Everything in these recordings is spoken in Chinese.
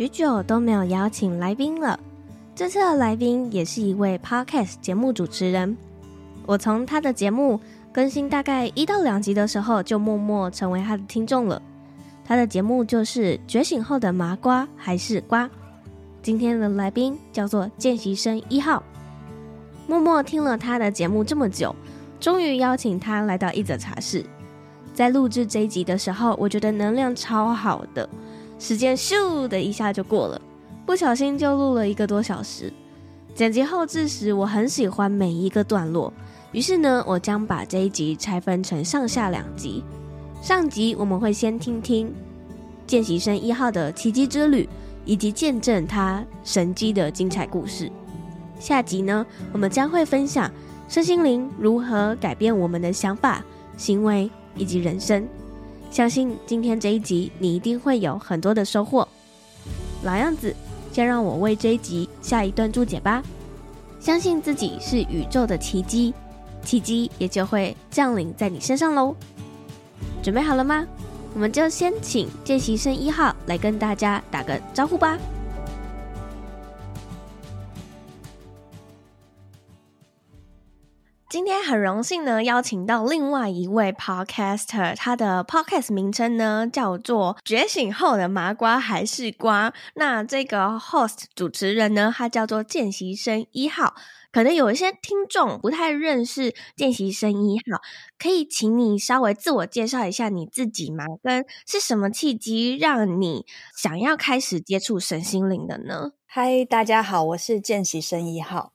许久都没有邀请来宾了，这次的来宾也是一位 Podcast 节目主持人。我从他的节目更新大概一到两集的时候，就默默成为他的听众了。他的节目就是《觉醒后的麻瓜还是瓜》。今天的来宾叫做见习生一号。默默听了他的节目这么久，终于邀请他来到一则茶室。在录制这一集的时候，我觉得能量超好的。时间咻的一下就过了，不小心就录了一个多小时。剪辑后置时，我很喜欢每一个段落，于是呢，我将把这一集拆分成上下两集。上集我们会先听听见习生一号的奇迹之旅，以及见证他神机的精彩故事。下集呢，我们将会分享身心灵如何改变我们的想法、行为以及人生。相信今天这一集你一定会有很多的收获。老样子，先让我为这一集下一段注解吧。相信自己是宇宙的奇迹，奇迹也就会降临在你身上喽。准备好了吗？我们就先请见习生一号来跟大家打个招呼吧。今天很荣幸呢，邀请到另外一位 podcaster，他的 podcast 名称呢叫做《觉醒后的麻瓜还是瓜》。那这个 host 主持人呢，他叫做见习生一号。可能有一些听众不太认识见习生一号，可以请你稍微自我介绍一下你自己吗？跟是什么契机让你想要开始接触神心灵的呢？嗨，大家好，我是见习生一号。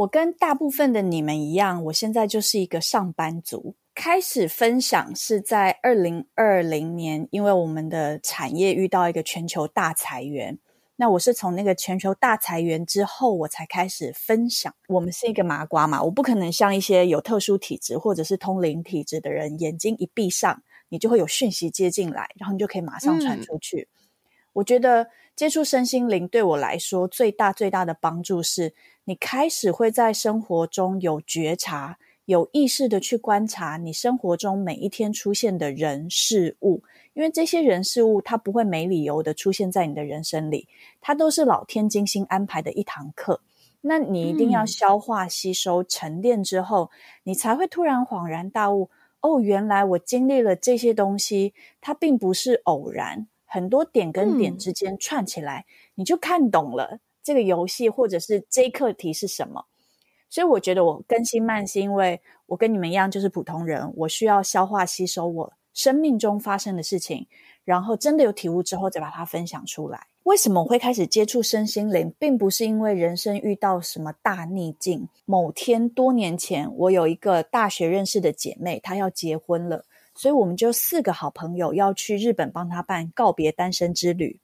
我跟大部分的你们一样，我现在就是一个上班族。开始分享是在二零二零年，因为我们的产业遇到一个全球大裁员。那我是从那个全球大裁员之后，我才开始分享。我们是一个麻瓜嘛，我不可能像一些有特殊体质或者是通灵体质的人，眼睛一闭上，你就会有讯息接进来，然后你就可以马上传出去。嗯。我觉得接触身心灵对我来说最大最大的帮助是，你开始会在生活中有觉察、有意识的去观察你生活中每一天出现的人事物，因为这些人事物它不会没理由的出现在你的人生里，它都是老天精心安排的一堂课。那你一定要消化、吸收、沉淀之后，你才会突然恍然大悟：哦，原来我经历了这些东西，它并不是偶然。很多点跟点之间串起来，嗯，你就看懂了这个游戏或者是这一课题是什么。所以我觉得我更新慢是因为我跟你们一样就是普通人，我需要消化吸收我生命中发生的事情，然后真的有体悟之后再把它分享出来。为什么我会开始接触身心灵，并不是因为人生遇到什么大逆境。某天多年前，我有一个大学认识的姐妹，她要结婚了。所以我们就四个好朋友要去日本帮她办告别单身之旅。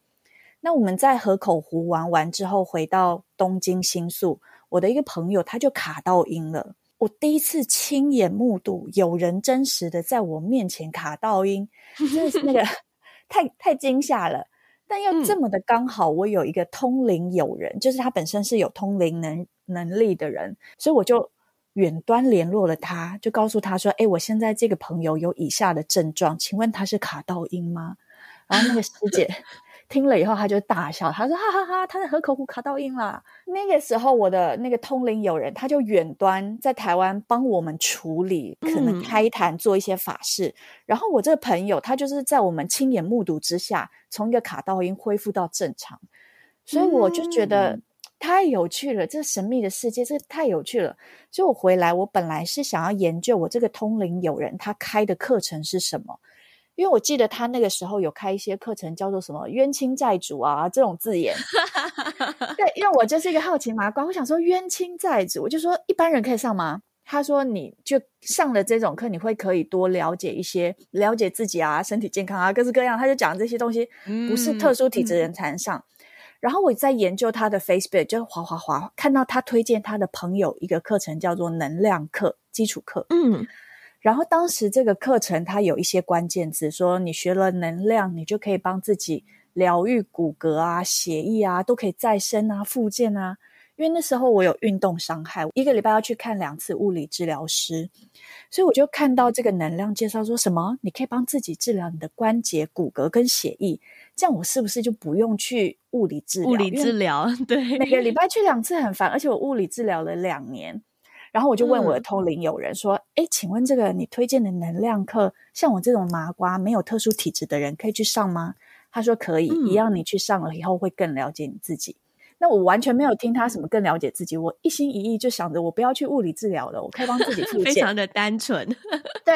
那我们在河口湖玩完之后，回到东京新宿，我的一个朋友他就卡到音了。我第一次亲眼目睹有人真实的在我面前卡到音，真的是那个 太太惊吓了。但又这么的刚好，我有一个通灵友人，嗯、就是他本身是有通灵能能力的人，所以我就。远端联络了他，就告诉他说：“诶，我现在这个朋友有以下的症状，请问他是卡到音吗？”然后那个师姐听了以后，他就大笑，他说：“哈哈哈，他在河口湖卡到音啦。”那个时候，我的那个通灵友人他就远端在台湾帮我们处理，可能开坛做一些法事。嗯、然后我这个朋友他就是在我们亲眼目睹之下，从一个卡到音恢复到正常，所以我就觉得。嗯太有趣了，这神秘的世界，这太有趣了。所以我回来，我本来是想要研究我这个通灵友人他开的课程是什么，因为我记得他那个时候有开一些课程，叫做什么冤亲债主啊这种字眼。对，因为我就是一个好奇麻瓜，我想说冤亲债主，我就说一般人可以上吗？他说你就上了这种课，你会可以多了解一些，了解自己啊，身体健康啊，各式各样。他就讲这些东西，不是特殊体质人才能上。嗯嗯、然后我在研究他的 Facebook，就滑滑滑，看到他推荐他的朋友一个课程，叫做能量课基础课。嗯。然后当时这个课程它有一些关键字，说你学了能量，你就可以帮自己疗愈骨骼啊、血液啊，都可以再生啊、复健啊。因为那时候我有运动伤害，一个礼拜要去看两次物理治疗师，所以我就看到这个能量介绍说什么，你可以帮自己治疗你的关节、骨骼跟血液，这样我是不是就不用去物理治疗？物理治疗，对，每个礼拜去两次很烦，而且我物理治疗了两年。然后我就问我的通灵友人说：“哎、嗯，请问这个你推荐的能量课，像我这种麻瓜没有特殊体质的人可以去上吗？”他说：“可以，嗯、一样你去上了以后会更了解你自己。”那我完全没有听他什么更了解自己，我一心一意就想着我不要去物理治疗了，我可以帮自己复 健，非常的单纯。对，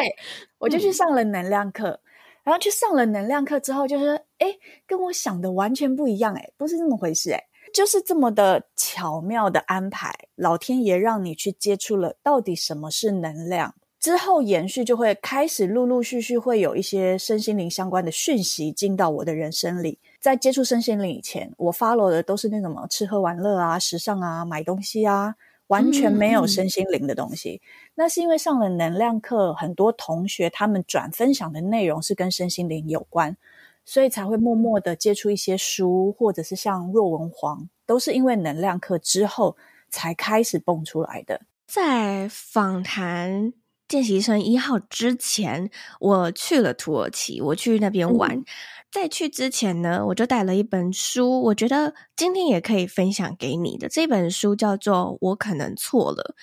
我就去上了能量课，嗯、然后去上了能量课之后，就是哎，跟我想的完全不一样，哎，不是那么回事，哎。就是这么的巧妙的安排，老天爷让你去接触了到底什么是能量，之后延续就会开始陆陆续续会有一些身心灵相关的讯息进到我的人生里。在接触身心灵以前，我 follow 的都是那种什么吃喝玩乐啊、时尚啊、买东西啊，完全没有身心灵的东西。那是因为上了能量课，很多同学他们转分享的内容是跟身心灵有关。所以才会默默的接触一些书，或者是像若文黄，都是因为能量课之后才开始蹦出来的。在访谈见习生一号之前，我去了土耳其，我去那边玩。嗯、在去之前呢，我就带了一本书，我觉得今天也可以分享给你的。这本书叫做《我可能错了》，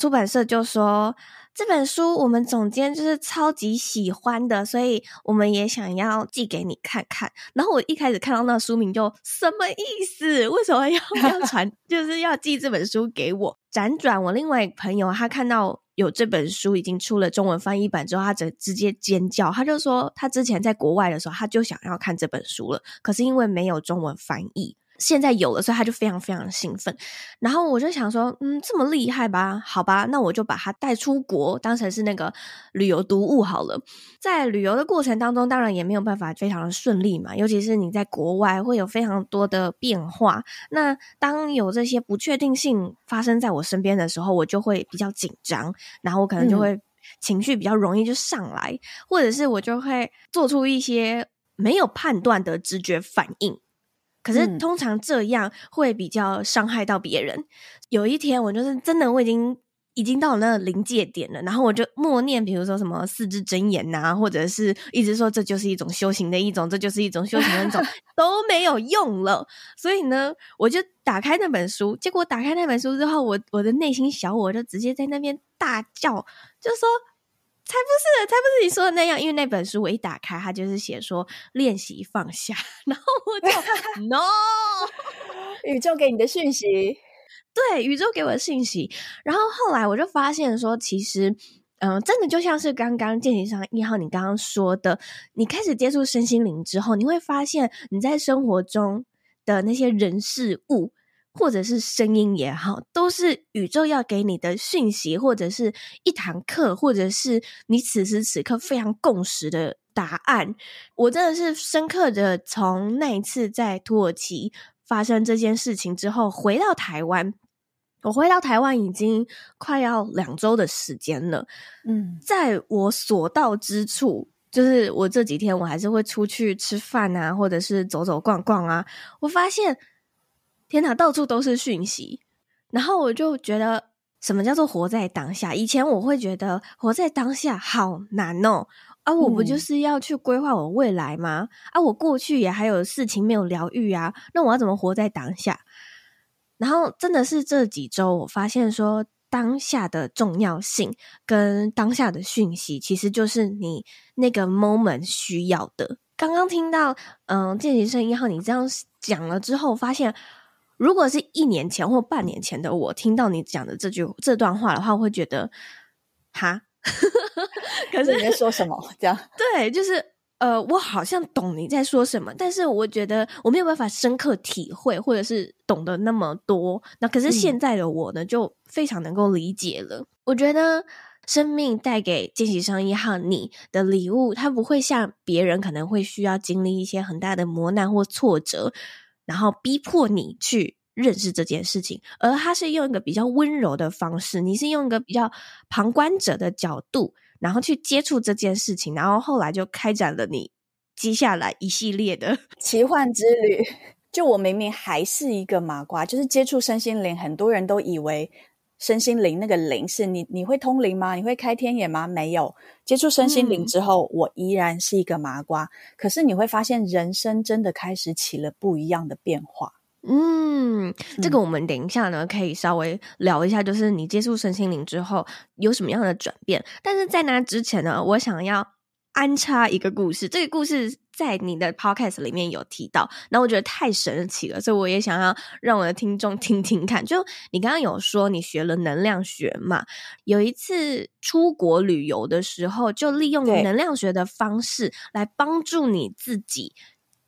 出版社就说。这本书我们总监就是超级喜欢的，所以我们也想要寄给你看看。然后我一开始看到那书名就什么意思？为什么要 要传？就是要寄这本书给我？辗转我另外一个朋友他看到有这本书已经出了中文翻译版之后，他直直接尖叫，他就说他之前在国外的时候他就想要看这本书了，可是因为没有中文翻译。现在有了，所以他就非常非常兴奋。然后我就想说，嗯，这么厉害吧？好吧，那我就把它带出国，当成是那个旅游读物好了。在旅游的过程当中，当然也没有办法非常的顺利嘛，尤其是你在国外会有非常多的变化。那当有这些不确定性发生在我身边的时候，我就会比较紧张，然后我可能就会情绪比较容易就上来，嗯、或者是我就会做出一些没有判断的直觉反应。可是通常这样会比较伤害到别人。嗯、有一天我就是真的，我已经已经到了那个临界点了，然后我就默念，比如说什么四字真言呐、啊，或者是一直说这就是一种修行的一种，这就是一种修行的一种，都没有用了。所以呢，我就打开那本书，结果打开那本书之后，我我的内心小我就直接在那边大叫，就说。才不是，才不是你说的那样。因为那本书我一打开，它就是写说练习放下，然后我就 no，宇宙给你的讯息，对，宇宙给我的信息。然后后来我就发现说，其实，嗯、呃，真的就像是刚刚见习生一号你刚刚说的，你开始接触身心灵之后，你会发现你在生活中的那些人事物。或者是声音也好，都是宇宙要给你的讯息，或者是一堂课，或者是你此时此刻非常共识的答案。我真的是深刻的从那一次在土耳其发生这件事情之后，回到台湾。我回到台湾已经快要两周的时间了。嗯，在我所到之处，就是我这几天我还是会出去吃饭啊，或者是走走逛逛啊，我发现。天哪，到处都是讯息，然后我就觉得什么叫做活在当下？以前我会觉得活在当下好难哦，啊，我不就是要去规划我未来吗？啊，我过去也还有事情没有疗愈啊，那我要怎么活在当下？然后真的是这几周，我发现说当下的重要性跟当下的讯息，其实就是你那个 moment 需要的。刚刚听到，嗯，见习生一号你这样讲了之后，发现。如果是一年前或半年前的我听到你讲的这句这段话的话，我会觉得哈，可是你在说什么？这样对，就是呃，我好像懂你在说什么，但是我觉得我没有办法深刻体会，或者是懂得那么多。那可是现在的我呢，嗯、就非常能够理解了。我觉得生命带给见习生一号你的礼物，它不会像别人可能会需要经历一些很大的磨难或挫折，然后逼迫你去认识这件事情，而他是用一个比较温柔的方式，你是用一个比较旁观者的角度。然后去接触这件事情，然后后来就开展了你接下来一系列的 奇幻之旅。就我明明还是一个麻瓜，就是接触身心灵，很多人都以为身心灵那个灵是你，你会通灵吗？你会开天眼吗？没有。接触身心灵之后，嗯、我依然是一个麻瓜。可是你会发现，人生真的开始起了不一样的变化。嗯，这个我们等一下呢，可以稍微聊一下，就是你接触身心灵之后有什么样的转变。但是在那之前呢，我想要安插一个故事。这个故事在你的 podcast 里面有提到，然后我觉得太神奇了，所以我也想要让我的听众听听看。就你刚刚有说你学了能量学嘛，有一次出国旅游的时候，就利用能量学的方式来帮助你自己。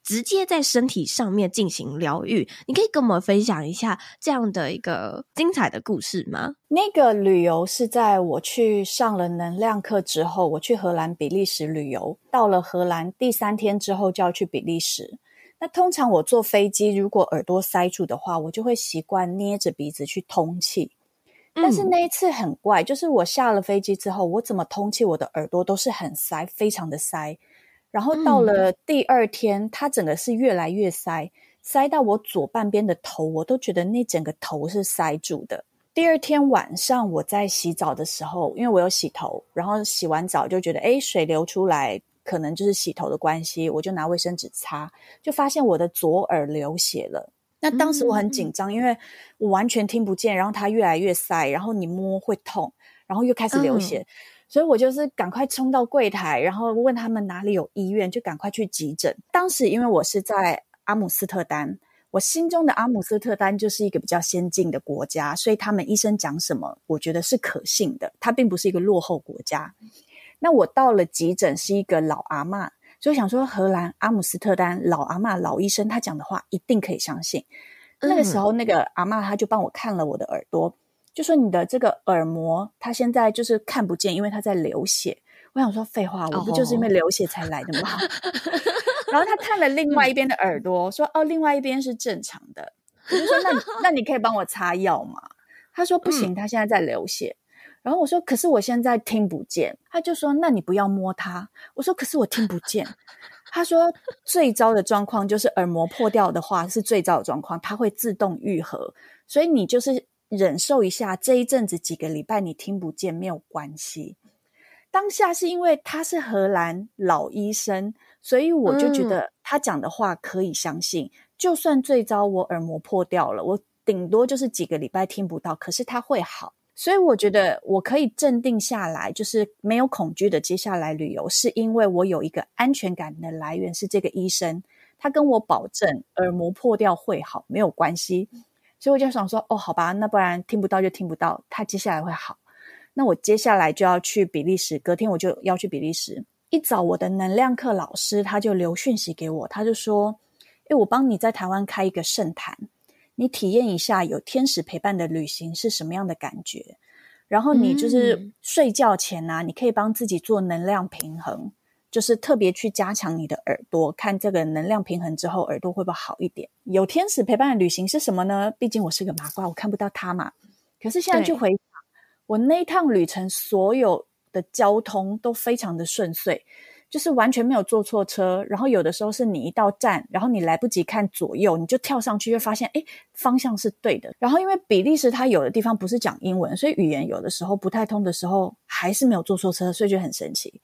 直接在身体上面进行疗愈，你可以跟我们分享一下这样的一个精彩的故事吗？那个旅游是在我去上了能量课之后，我去荷兰、比利时旅游。到了荷兰第三天之后就要去比利时。那通常我坐飞机，如果耳朵塞住的话，我就会习惯捏着鼻子去通气。但是那一次很怪，就是我下了飞机之后，我怎么通气，我的耳朵都是很塞，非常的塞。然后到了第二天，嗯、它整个是越来越塞，塞到我左半边的头，我都觉得那整个头是塞住的。第二天晚上我在洗澡的时候，因为我有洗头，然后洗完澡就觉得，诶，水流出来，可能就是洗头的关系，我就拿卫生纸擦，就发现我的左耳流血了。那当时我很紧张，嗯、因为我完全听不见，然后它越来越塞，然后你摸会痛，然后又开始流血。嗯所以我就是赶快冲到柜台，然后问他们哪里有医院，就赶快去急诊。当时因为我是在阿姆斯特丹，我心中的阿姆斯特丹就是一个比较先进的国家，所以他们医生讲什么，我觉得是可信的。它并不是一个落后国家。那我到了急诊是一个老阿嬷，所以想说荷兰阿姆斯特丹老阿嬷老医生他讲的话一定可以相信。那个时候那个阿嬷她就帮我看了我的耳朵。就说你的这个耳膜，它现在就是看不见，因为它在流血。我想说废话，我不就是因为流血才来的吗？Oh. 然后他看了另外一边的耳朵，说：“哦，另外一边是正常的。”我就说：“那你那你可以帮我擦药吗？”他说：“不行，他现在在流血。嗯”然后我说：“可是我现在听不见。”他就说：“那你不要摸它。”我说：“可是我听不见。”他说：“最糟的状况就是耳膜破掉的话是最糟的状况，它会自动愈合，所以你就是。”忍受一下这一阵子几个礼拜你听不见没有关系。当下是因为他是荷兰老医生，所以我就觉得他讲的话可以相信。嗯、就算最糟我耳膜破掉了，我顶多就是几个礼拜听不到，可是他会好。所以我觉得我可以镇定下来，就是没有恐惧的接下来旅游，是因为我有一个安全感的来源是这个医生，他跟我保证耳膜破掉会好，没有关系。所以我就想说，哦，好吧，那不然听不到就听不到，他接下来会好。那我接下来就要去比利时，隔天我就要去比利时。一早，我的能量课老师他就留讯息给我，他就说：“诶，我帮你在台湾开一个圣坛，你体验一下有天使陪伴的旅行是什么样的感觉。然后你就是睡觉前啊，你可以帮自己做能量平衡。”就是特别去加强你的耳朵，看这个能量平衡之后，耳朵会不会好一点？有天使陪伴的旅行是什么呢？毕竟我是个麻瓜，我看不到他嘛。可是现在去回想，我那一趟旅程所有的交通都非常的顺遂，就是完全没有坐错车。然后有的时候是你一到站，然后你来不及看左右，你就跳上去，就发现诶，方向是对的。然后因为比利时它有的地方不是讲英文，所以语言有的时候不太通的时候，还是没有坐错车，所以就很神奇。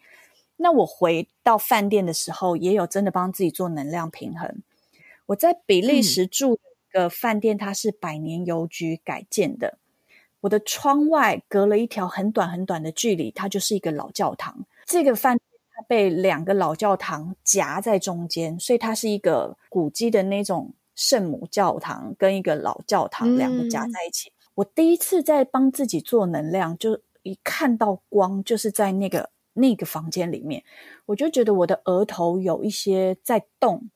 那我回到饭店的时候，也有真的帮自己做能量平衡。我在比利时住的饭店，它是百年邮局改建的。我的窗外隔了一条很短很短的距离，它就是一个老教堂。这个饭店它被两个老教堂夹在中间，所以它是一个古迹的那种圣母教堂跟一个老教堂两个夹在一起。嗯。我第一次在帮自己做能量，就一看到光，就是在那个。那个房间里面，我就觉得我的额头有一些在动，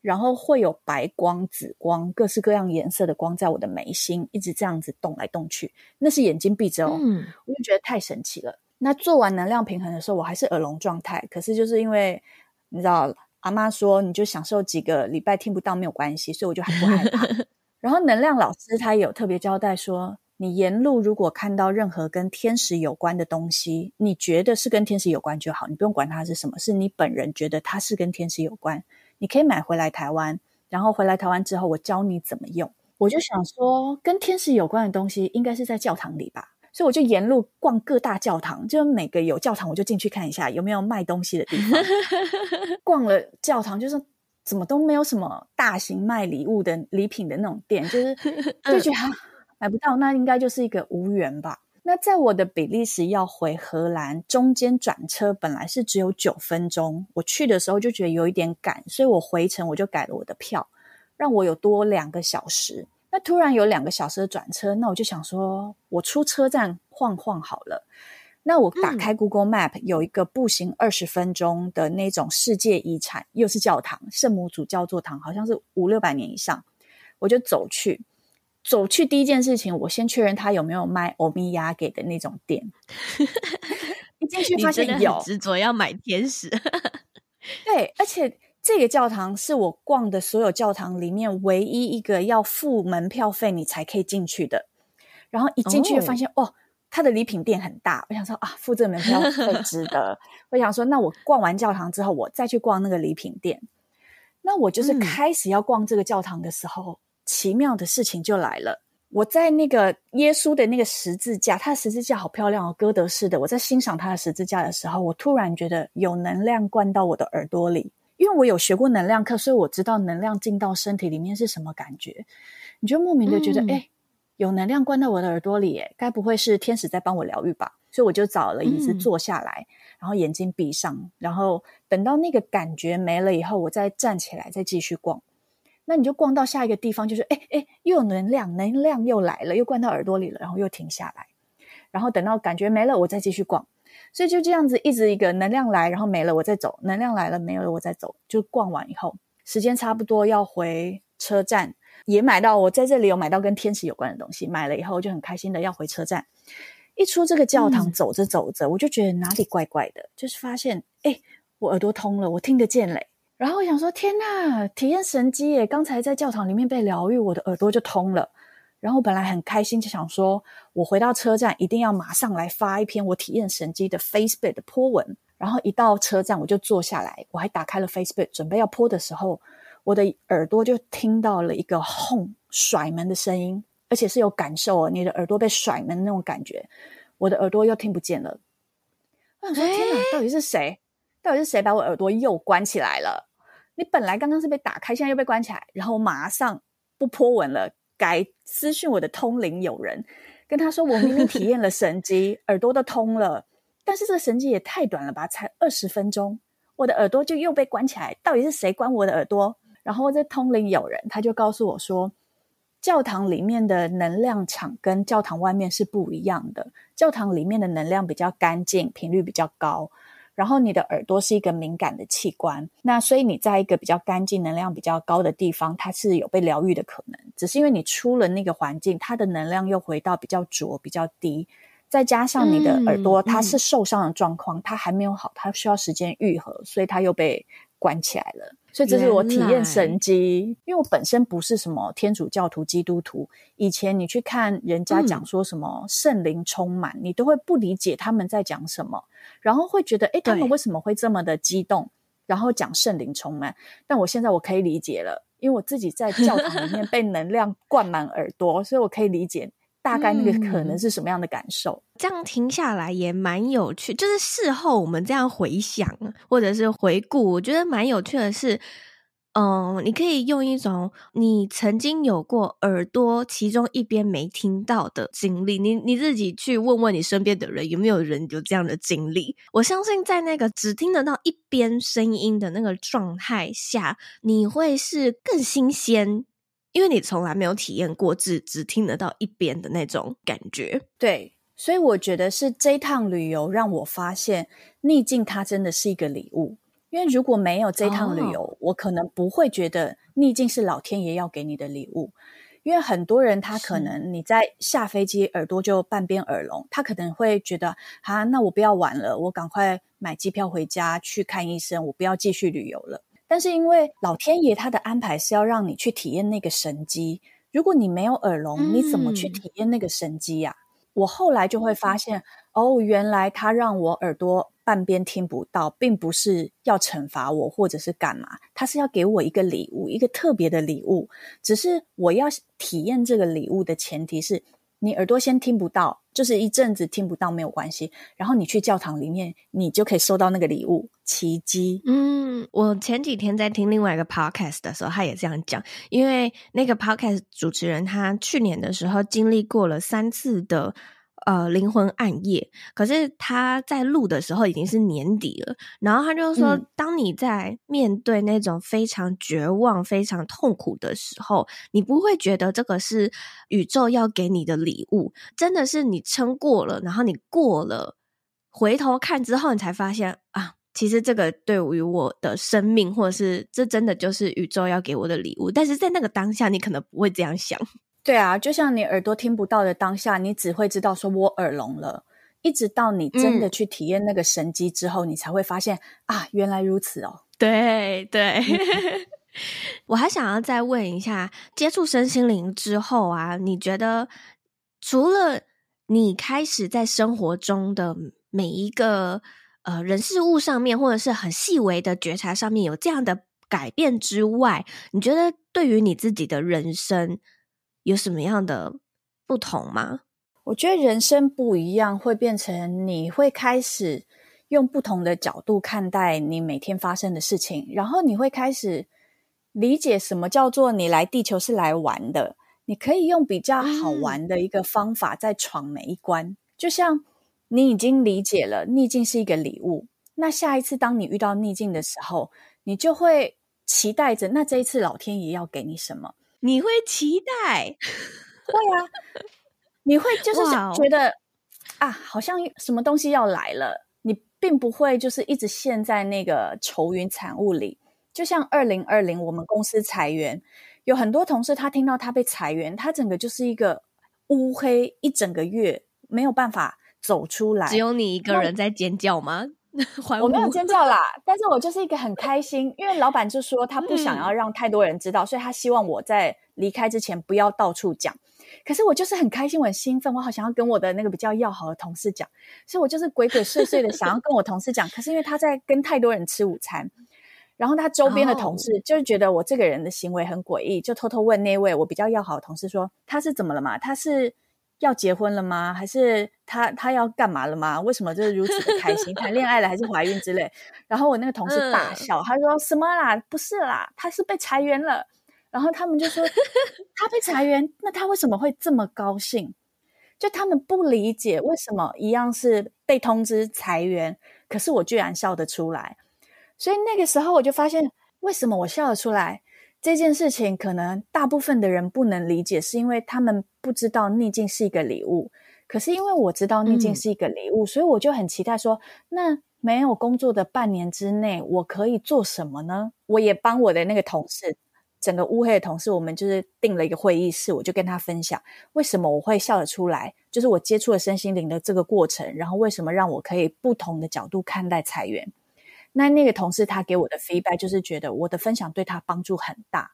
然后会有白光、紫光，各式各样颜色的光在我的眉心一直这样子动来动去。那是眼睛闭着哦，嗯，我就觉得太神奇了。那做完能量平衡的时候，我还是耳聋状态，可是就是因为你知道，阿妈说你就享受几个礼拜听不到没有关系，所以我就还不害怕。然后能量老师他也有特别交代说，你沿路如果看到任何跟天使有关的东西，你觉得是跟天使有关就好，你不用管它是什么，是你本人觉得它是跟天使有关，你可以买回来台湾，然后回来台湾之后，我教你怎么用。我就想说，跟天使有关的东西应该是在教堂里吧。所以我就沿路逛各大教堂，就每个有教堂我就进去看一下有没有卖东西的地方。逛了教堂，就是怎么都没有什么大型卖礼物的礼品的那种店，就是就觉得买不到，那应该就是一个无缘吧。那在我的比利时要回荷兰，中间转车本来是只有九分钟，我去的时候就觉得有一点赶，所以我回程我就改了我的票，让我有多两个小时。那突然有两个小时的转车，那我就想说，我出车站晃晃好了。那我打开 Google Map，嗯，有一个步行二十分钟的那种世界遗产，又是教堂，圣母主教座堂，好像是五六百年以上。我就走去，走去第一件事情，我先确认他有没有卖欧米亚给的那种店。一进去发现有，执着要买天使。对，而且。这个教堂是我逛的所有教堂里面唯一一个要付门票费你才可以进去的。然后一进去就发现，哦，它的礼品店很大。我想说啊，付这个门票费值 得。我想说，那我逛完教堂之后，我再去逛那个礼品店。那我就是开始要逛这个教堂的时候，嗯、奇妙的事情就来了。我在那个耶稣的那个十字架，他的十字架好漂亮哦，哥德式的。我在欣赏他的十字架的时候，我突然觉得有能量灌到我的耳朵里。因为我有学过能量课，所以我知道能量进到身体里面是什么感觉。你就莫名的觉得，哎、有能量灌到我的耳朵里，哎，该不会是天使在帮我疗愈吧？所以我就找了椅子坐下来，然后眼睛闭上，然后等到那个感觉没了以后，我再站起来，再继续逛。那你就逛到下一个地方，就是哎哎，又有能量，能量又来了，又灌到耳朵里了，然后又停下来，然后等到感觉没了，我再继续逛。所以就这样子一直一个能量来，然后没了，我再走；能量来了没了，我再走。就逛完以后，时间差不多要回车站，也买到我在这里有买到跟天使有关的东西。买了以后就很开心的要回车站。一出这个教堂，走着走着，我就觉得哪里怪怪的，就是发现哎，我耳朵通了，我听得见嘞。然后我想说，天呐，体验神机耶！刚才在教堂里面被疗愈，我的耳朵就通了。然后本来很开心，就想说，我回到车站一定要马上来发一篇我体验神机的 Facebook 的 po 文。然后一到车站，我就坐下来，我还打开了 Facebook，准备要 po 的时候，我的耳朵就听到了一个轰甩门的声音，而且是有感受哦，你的耳朵被甩门那种感觉，我的耳朵又听不见了。我想说，天哪，到底是谁？到底是谁把我耳朵又关起来了？你本来刚刚是被打开，现在又被关起来，然后马上不 po 文了。改私讯我的通灵友人，跟他说：“我明明体验了神机，耳朵都通了，但是这个神机也太短了吧，才二十分钟，我的耳朵就又被关起来。到底是谁关我的耳朵？”然后这通灵友人他就告诉我说：“教堂里面的能量场跟教堂外面是不一样的，教堂里面的能量比较干净，频率比较高。”然后你的耳朵是一个敏感的器官，那所以你在一个比较干净、能量比较高的地方，它是有被疗愈的可能。只是因为你出了那个环境，它的能量又回到比较浊、比较低，再加上你的耳朵它是受伤的状况，它还没有好，它需要时间愈合，所以它又被关起来了。所以这是我体验神迹，因为我本身不是什么天主教徒、基督徒。以前你去看人家讲说什么圣灵充满，嗯、你都会不理解他们在讲什么，然后会觉得，诶，他们为什么会这么的激动，然后讲圣灵充满？但我现在我可以理解了，因为我自己在教堂里面被能量灌满耳朵，所以我可以理解。大概那个可能是什么样的感受？嗯，这样听下来也蛮有趣。就是事后我们这样回想或者是回顾，我觉得蛮有趣的是，嗯，你可以用一种你曾经有过耳朵其中一边没听到的经历，你你自己去问问你身边的人，有没有人有这样的经历？我相信在那个只听得到一边声音的那个状态下，你会是更新鲜。因为你从来没有体验过只只听得到一边的那种感觉，对，所以我觉得是这一趟旅游让我发现逆境它真的是一个礼物。因为如果没有这趟旅游，oh. 我可能不会觉得逆境是老天爷要给你的礼物。因为很多人他可能你在下飞机耳朵就半边耳聋，他可能会觉得啊，那我不要玩了，我赶快买机票回家去看医生，我不要继续旅游了。但是因为老天爷他的安排是要让你去体验那个神机，如果你没有耳聋，你怎么去体验那个神机呀？我后来就会发现，哦，原来他让我耳朵半边听不到，并不是要惩罚我或者是干嘛，他是要给我一个礼物，一个特别的礼物。只是我要体验这个礼物的前提是，你耳朵先听不到，就是一阵子听不到没有关系，然后你去教堂里面，你就可以收到那个礼物，奇迹。嗯，我前几天在听另外一个 podcast 的时候，他也这样讲，因为那个 podcast 主持人他去年的时候经历过了三次的。呃，灵魂暗夜，可是他在录的时候已经是年底了。然后他就说，嗯、当你在面对那种非常绝望、非常痛苦的时候，你不会觉得这个是宇宙要给你的礼物，真的是你撑过了，然后你过了，回头看之后，你才发现啊，其实这个对于我的生命，或者是这真的就是宇宙要给我的礼物。但是在那个当下，你可能不会这样想。对啊，就像你耳朵听不到的当下，你只会知道说我耳聋了，一直到你真的去体验那个神机之后，嗯、你才会发现啊，原来如此哦。对对，我还想要再问一下，接触身心灵之后啊，你觉得除了你开始在生活中的每一个呃人事物上面，或者是很细微的觉察上面有这样的改变之外，你觉得对于你自己的人生，有什么样的不同吗？我觉得人生不一样，会变成你会开始用不同的角度看待你每天发生的事情，然后你会开始理解什么叫做你来地球是来玩的。你可以用比较好玩的一个方法在闯每一关。嗯。就像你已经理解了逆境是一个礼物，那下一次当你遇到逆境的时候，你就会期待着，那这一次老天爷要给你什么？你会期待，会啊，你会就是想觉得 Wow. 啊，好像什么东西要来了。你并不会就是一直陷在那个愁云惨雾里。就像二零二零，我们公司裁员，有很多同事，他听到他被裁员，他整个就是一个乌黑，一整个月没有办法走出来。只有你一个人在尖叫吗？我没有尖叫啦，但是我就是一个很开心，因为老板就说他不想要让太多人知道，嗯、所以他希望我在离开之前不要到处讲。可是我就是很开心，我很兴奋，我好想要跟我的那个比较要好的同事讲，所以我就是鬼鬼祟祟的想要跟我同事讲。可是因为他在跟太多人吃午餐，然后他周边的同事就是觉得我这个人的行为很诡异，就偷偷问那位我比较要好的同事说他是怎么了嘛？他是。要结婚了吗？还是他他要干嘛了吗？为什么就是如此的开心？谈恋爱了还是怀孕之类？然后我那个同事大笑，嗯、他说什么啦？不是啦，他是被裁员了。然后他们就说他被裁员，那他为什么会这么高兴？就他们不理解为什么一样是被通知裁员，可是我居然笑得出来。所以那个时候我就发现，为什么我笑得出来？这件事情可能大部分的人不能理解，是因为他们不知道逆境是一个礼物。可是因为我知道逆境是一个礼物，嗯、所以我就很期待说，那没有工作的半年之内，我可以做什么呢？我也帮我的那个同事，整个乌黑的同事，我们就是订了一个会议室，我就跟他分享为什么我会笑得出来，就是我接触了身心灵的这个过程，然后为什么让我可以不同的角度看待裁员。那那个同事他给我的 feedback 就是觉得我的分享对他帮助很大，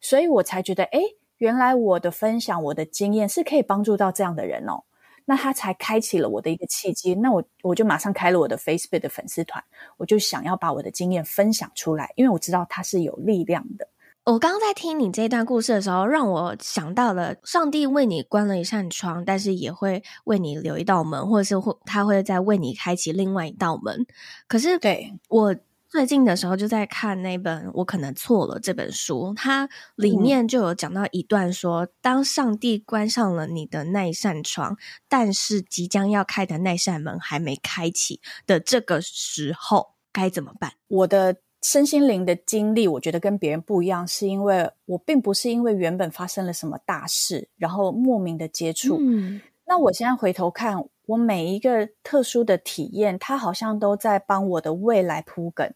所以我才觉得，诶，原来我的分享、我的经验是可以帮助到这样的人哦。那他才开启了我的一个契机。那我我就马上开了我的 Facebook 的粉丝团，我就想要把我的经验分享出来，因为我知道他是有力量的。我刚刚在听你这段故事的时候，让我想到了上帝为你关了一扇窗，但是也会为你留一道门，或者是会他会再为你开启另外一道门。可是，对我最近的时候就在看那本《我可能错了》这本书，它里面就有讲到一段说：嗯、当上帝关上了你的那一扇窗，但是即将要开的那扇门还没开启的这个时候，该怎么办？我的。身心灵的经历，我觉得跟别人不一样，是因为我并不是因为原本发生了什么大事，然后莫名的接触。嗯，那我现在回头看，我每一个特殊的体验，它好像都在帮我的未来铺梗。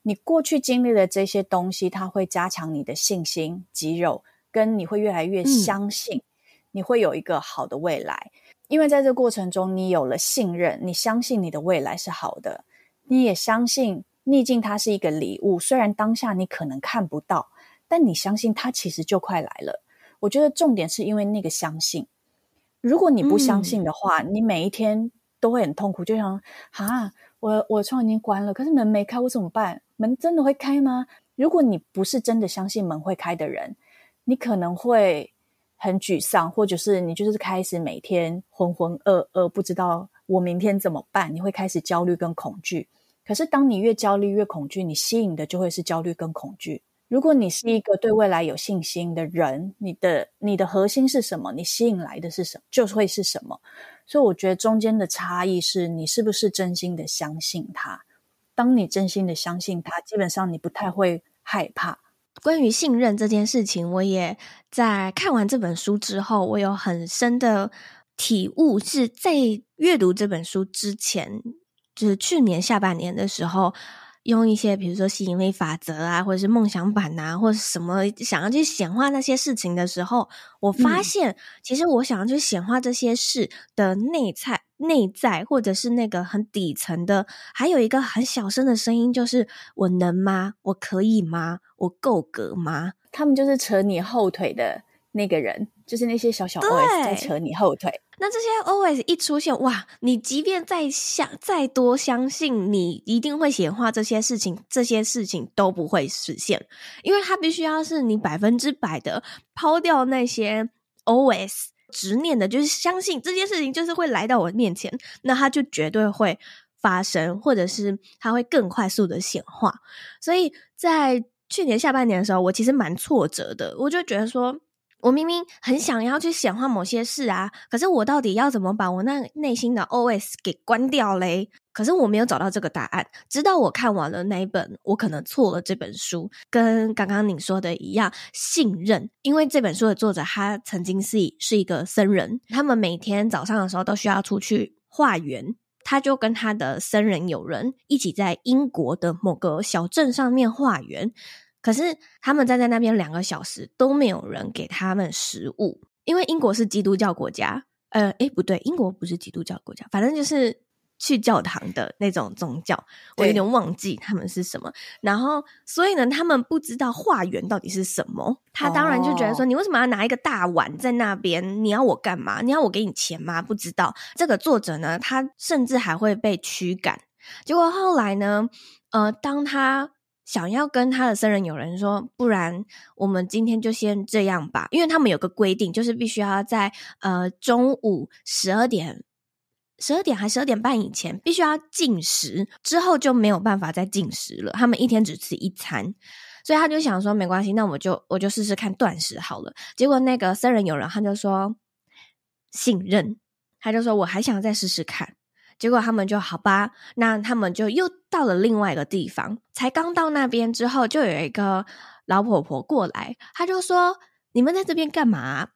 你过去经历的这些东西，它会加强你的信心、肌肉，跟你会越来越相信，你会有一个好的未来。嗯。因为在这个过程中，你有了信任，你相信你的未来是好的，你也相信逆境它是一个礼物。虽然当下你可能看不到，但你相信它其实就快来了。我觉得重点是因为那个相信。如果你不相信的话，嗯、你每一天都会很痛苦，就像啊，我我窗已经关了，可是门没开，我怎么办？门真的会开吗？如果你不是真的相信门会开的人，你可能会很沮丧，或者是你就是开始每天浑浑噩噩，不知道我明天怎么办？你会开始焦虑跟恐惧。可是当你越焦虑越恐惧，你吸引的就会是焦虑跟恐惧。如果你是一个对未来有信心的人，你的你的核心是什么？你吸引来的是什么？就会是什么？所以我觉得中间的差异是你是不是真心的相信他。当你真心的相信他，基本上你不太会害怕。关于信任这件事情，我也在看完这本书之后，我有很深的体悟，是在阅读这本书之前，就是去年下半年的时候。用一些比如说吸引力法则啊，或者是梦想版啊，或者什么想要去显化那些事情的时候，我发现、嗯、其实我想要去显化这些事的内在、内在或者是那个很底层的，还有一个很小声的声音，就是我能吗？我可以吗？我够格吗？他们就是扯你后腿的那个人，就是那些小小 OS 在扯你后腿。那这些 OS 一出现，哇！你即便再相再多相信，你一定会显化这些事情，这些事情都不会实现，因为它必须要是你百分之百的抛掉那些 OS 执念的，就是相信这件事情就是会来到我面前，那它就绝对会发生，或者是它会更快速的显化。所以在去年下半年的时候，我其实蛮挫折的，我就觉得说。我明明很想要去显化某些事啊，可是我到底要怎么把我那内心的 OS 给关掉嘞？可是我没有找到这个答案。直到我看完了那一本，我可能错了这本书，跟刚刚你说的一样，信任。因为这本书的作者他曾经是是一个僧人，他们每天早上的时候都需要出去化缘，他就跟他的僧人友人一起在英国的某个小镇上面化缘。可是他们站在那边两个小时都没有人给他们食物，因为英国是基督教国家。呃，诶，不对，英国不是基督教国家，反正就是去教堂的那种宗教。我有点忘记他们是什么。然后，所以呢，他们不知道化缘到底是什么。他当然就觉得说，你为什么要拿一个大碗在那边？你要我干嘛？你要我给你钱吗？不知道。这个作者呢，他甚至还会被驱赶。结果后来呢，呃，当他。想要跟他的僧人友人说，不然我们今天就先这样吧，因为他们有个规定，就是必须要在呃中午十二点、十二点还十二点半以前必须要进食，之后就没有办法再进食了。他们一天只吃一餐，所以他就想说没关系，那我就我就试试看断食好了。结果那个僧人友人他就说信任，他就说我还想再试试看。结果他们就好吧，那他们就又到了另外一个地方。才刚到那边之后，就有一个老婆婆过来，她就说：“你们在这边干嘛？”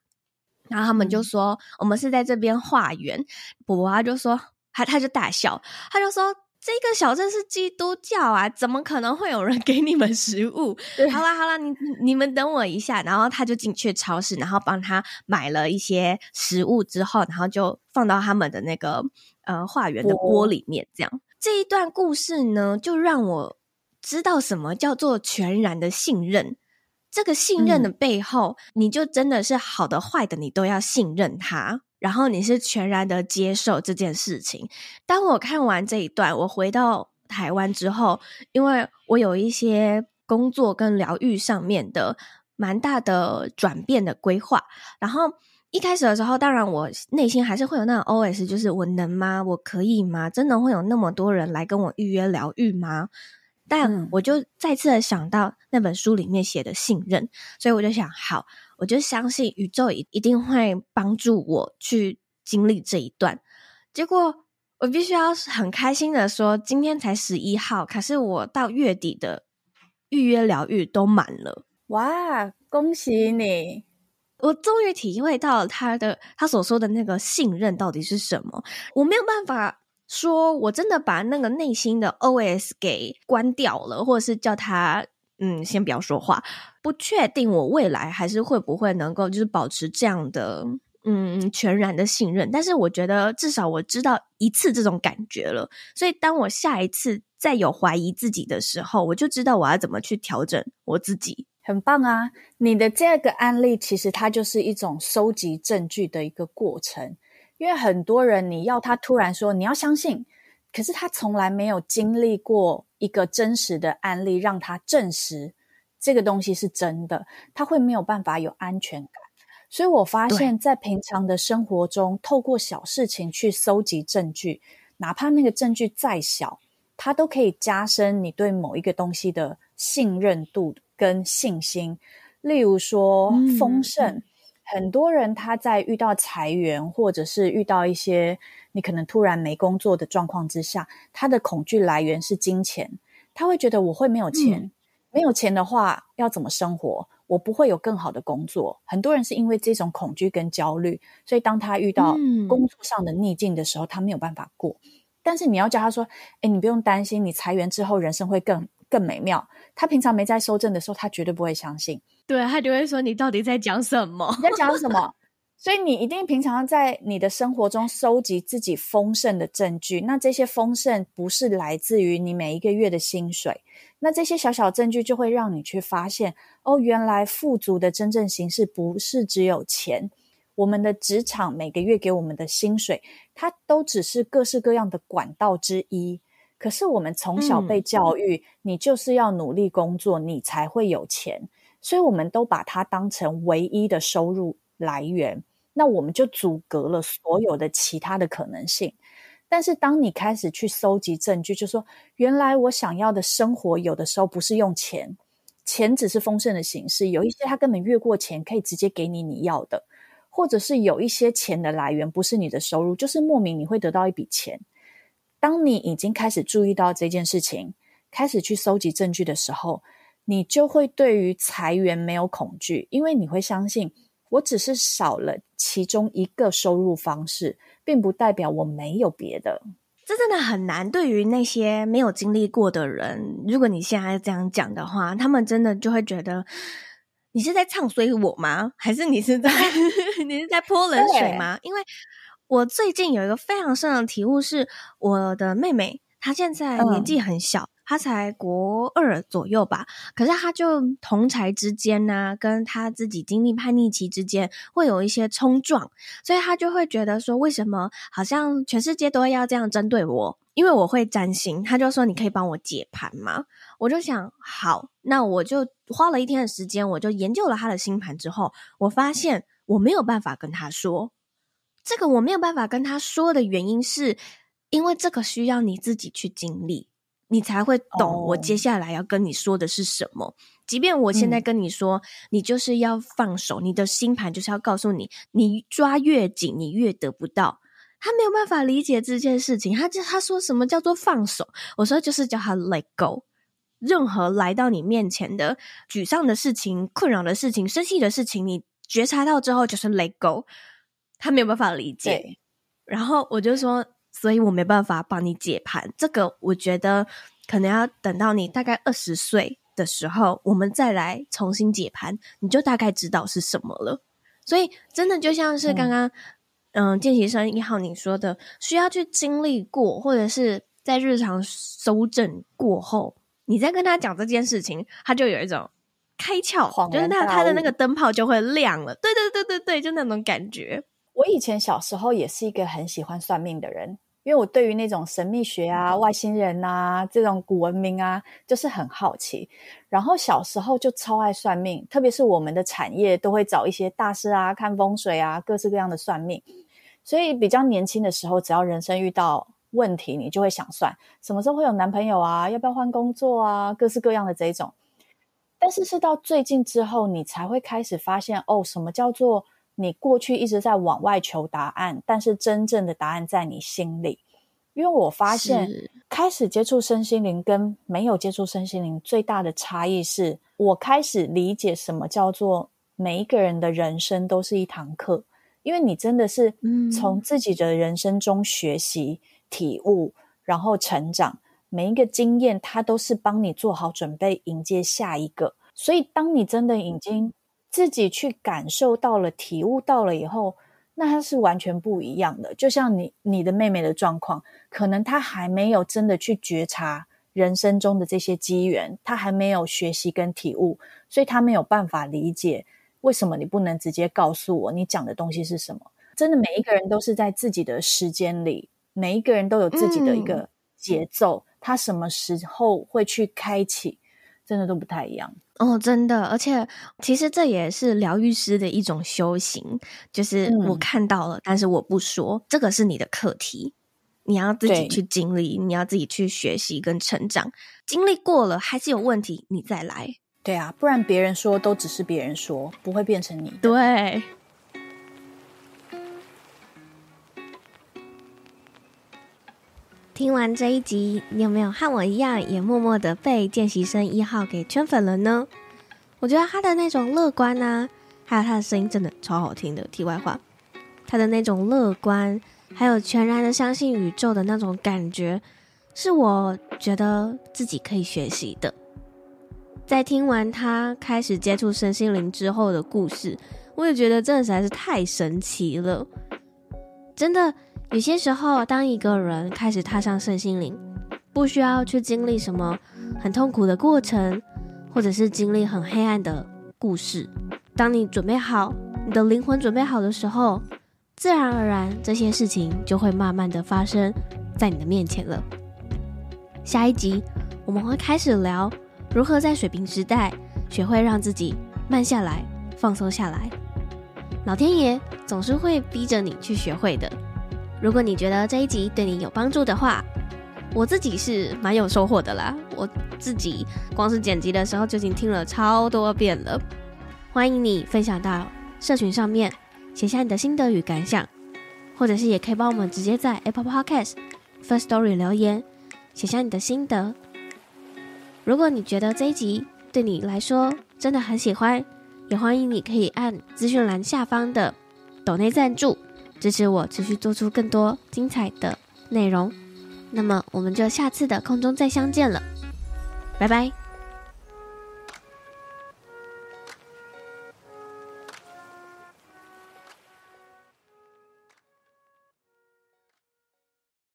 然后他们就说：“我们是在这边化缘。”婆婆她就说：“她她就大笑，她就说。”这个小镇是基督教啊，怎么可能会有人给你们食物？好啦好啦，你你们等我一下，然后他就进去超市，然后帮他买了一些食物之后，然后就放到他们的那个呃化缘的锅里面。这样这一段故事呢，就让我知道什么叫做全然的信任。这个信任的背后，嗯、你就真的是好的坏的，你都要信任他。然后你是全然的接受这件事情。当我看完这一段，我回到台湾之后，因为我有一些工作跟疗愈上面的蛮大的转变的规划。然后一开始的时候，当然我内心还是会有那种 OS，就是我能吗？我可以吗？真的会有那么多人来跟我预约疗愈吗？但我就再次的想到那本书里面写的信任，所以我就想，好。我就相信宇宙一一定会帮助我去经历这一段。结果我必须要很开心的说，今天才十一号，可是我到月底的预约疗愈都满了。哇，恭喜你！我终于体会到了他的他所说的那个信任到底是什么。我没有办法说，我真的把那个内心的 OS 给关掉了，或者是叫他嗯，先不要说话。不确定我未来还是会不会能够就是保持这样的嗯全然的信任，但是我觉得至少我知道一次这种感觉了。所以当我下一次再有怀疑自己的时候，我就知道我要怎么去调整我自己。很棒啊！你的这个案例其实它就是一种收集证据的一个过程，因为很多人你要他突然说你要相信，可是他从来没有经历过一个真实的案例让他证实这个东西是真的，他会没有办法有安全感。所以我发现，在平常的生活中，透过小事情去搜集证据，哪怕那个证据再小，它都可以加深你对某一个东西的信任度。跟信心，例如说丰盛，嗯，很多人他在遇到裁员或者是遇到一些你可能突然没工作的状况之下，他的恐惧来源是金钱，他会觉得我会没有钱，嗯，没有钱的话要怎么生活？我不会有更好的工作。很多人是因为这种恐惧跟焦虑，所以当他遇到工作上的逆境的时候，他没有办法过。但是你要叫他说：“哎，你不用担心，你裁员之后人生会更。”更美妙。他平常没在收证的时候，他绝对不会相信。对，他就会说：“你到底在讲什么？你在讲什么？”所以你一定平常在你的生活中收集自己丰盛的证据。那这些丰盛不是来自于你每一个月的薪水。那这些小小证据就会让你去发现：哦，原来富足的真正形式不是只有钱。我们的职场每个月给我们的薪水，它都只是各式各样的管道之一。可是我们从小被教育，嗯，你就是要努力工作，你才会有钱，所以我们都把它当成唯一的收入来源，那我们就阻隔了所有的其他的可能性。但是当你开始去搜集证据，就说原来我想要的生活，有的时候不是用钱，钱只是丰盛的形式，有一些它根本越过钱，可以直接给你你要的，或者是有一些钱的来源不是你的收入，就是莫名你会得到一笔钱。当你已经开始注意到这件事情，开始去搜集证据的时候，你就会对于裁员没有恐惧，因为你会相信，我只是少了其中一个收入方式，并不代表我没有别的。这真的很难。对于那些没有经历过的人，如果你现在这样讲的话，他们真的就会觉得你是在唱衰我吗？还是你是在 你是在泼冷水吗？因为。我最近有一个非常深的体悟，是我的妹妹，她现在年纪很小，她才国二左右吧。可是她就同才之间呢、啊，跟她自己经历叛逆期之间会有一些冲撞，所以她就会觉得说，为什么好像全世界都要这样针对我？因为我会占星，她就说，你可以帮我解盘吗？我就想，好，那我就花了一天的时间，我就研究了她的星盘之后，我发现我没有办法跟她说。这个我没有办法跟他说的原因是，因为这个需要你自己去经历，你才会懂我接下来要跟你说的是什么。Oh. 即便我现在跟你说，嗯，你就是要放手，你的星盘就是要告诉你，你抓越紧，你越得不到。他没有办法理解这件事情，他就他说什么叫做放手？我说就是叫他 let go。任何来到你面前的沮丧的事情、困扰的事情、生气的事情，你觉察到之后就是 let go。他没有办法理解，然后我就说，所以我没办法帮你解盘。这个我觉得可能要等到你大概二十岁的时候，我们再来重新解盘，你就大概知道是什么了。所以真的就像是刚刚，嗯，见习生一号你说的，需要去经历过，或者是在日常搜证过后，你再跟他讲这件事情，他就有一种开窍，就是那他的那个灯泡就会亮了。对对对对对，就那种感觉。我以前小时候也是一个很喜欢算命的人，因为我对于那种神秘学啊、外星人啊这种古文明啊，就是很好奇。然后小时候就超爱算命，特别是我们的产业都会找一些大师啊、看风水啊、各式各样的算命。所以比较年轻的时候，只要人生遇到问题，你就会想算什么时候会有男朋友啊，要不要换工作啊，各式各样的这种。但是是到最近之后，你才会开始发现，哦，什么叫做？你过去一直在往外求答案，但是真正的答案在你心里。因为我发现，开始接触身心灵跟没有接触身心灵最大的差异是，我开始理解什么叫做每一个人的人生都是一堂课，因为你真的是从自己的人生中学习、体悟，然后成长。每一个经验，它都是帮你做好准备，迎接下一个。所以，当你真的已经自己去感受到了、体悟到了以后，那它是完全不一样的。就像你你的妹妹的状况，可能她还没有真的去觉察人生中的这些机缘，她还没有学习跟体悟，所以她没有办法理解为什么你不能直接告诉我你讲的东西是什么。真的，每一个人都是在自己的时间里，每一个人都有自己的一个节奏，他什么时候会去开启，真的都不太一样。哦，真的，而且其实这也是疗愈师的一种修行，就是我看到了，嗯、但是我不说，这个是你的课题，你要自己去经历，你要自己去学习跟成长，经历过了还是有问题，你再来。对啊，不然别人说都只是别人说，不会变成你。对。听完这一集，你有没有和我一样，也默默的被见习生一号给圈粉了呢？我觉得他的那种乐观啊，还有他的声音真的超好听的。题外话，他的那种乐观，还有全然的相信宇宙的那种感觉，是我觉得自己可以学习的。在听完他开始接触身心灵之后的故事，我也觉得真的实在是太神奇了，真的。有些时候，当一个人开始踏上身心灵，不需要去经历什么很痛苦的过程，或者是经历很黑暗的故事。当你准备好，你的灵魂准备好的时候，自然而然这些事情就会慢慢的发生在你的面前了。下一集我们会开始聊如何在水平时代学会让自己慢下来、放松下来。老天爷总是会逼着你去学会的。如果你觉得这一集对你有帮助的话，我自己是蛮有收获的啦。我自己光是剪辑的时候就已经听了超多遍了。欢迎你分享到社群上面，写下你的心得与感想，或者是也可以帮我们直接在 Apple Podcast First Story 留言，写下你的心得。如果你觉得这一集对你来说真的很喜欢，也欢迎你可以按资讯栏下方的抖内赞助。支持我持续做出更多精彩的内容，那么我们就下次的空中再相见了，拜拜。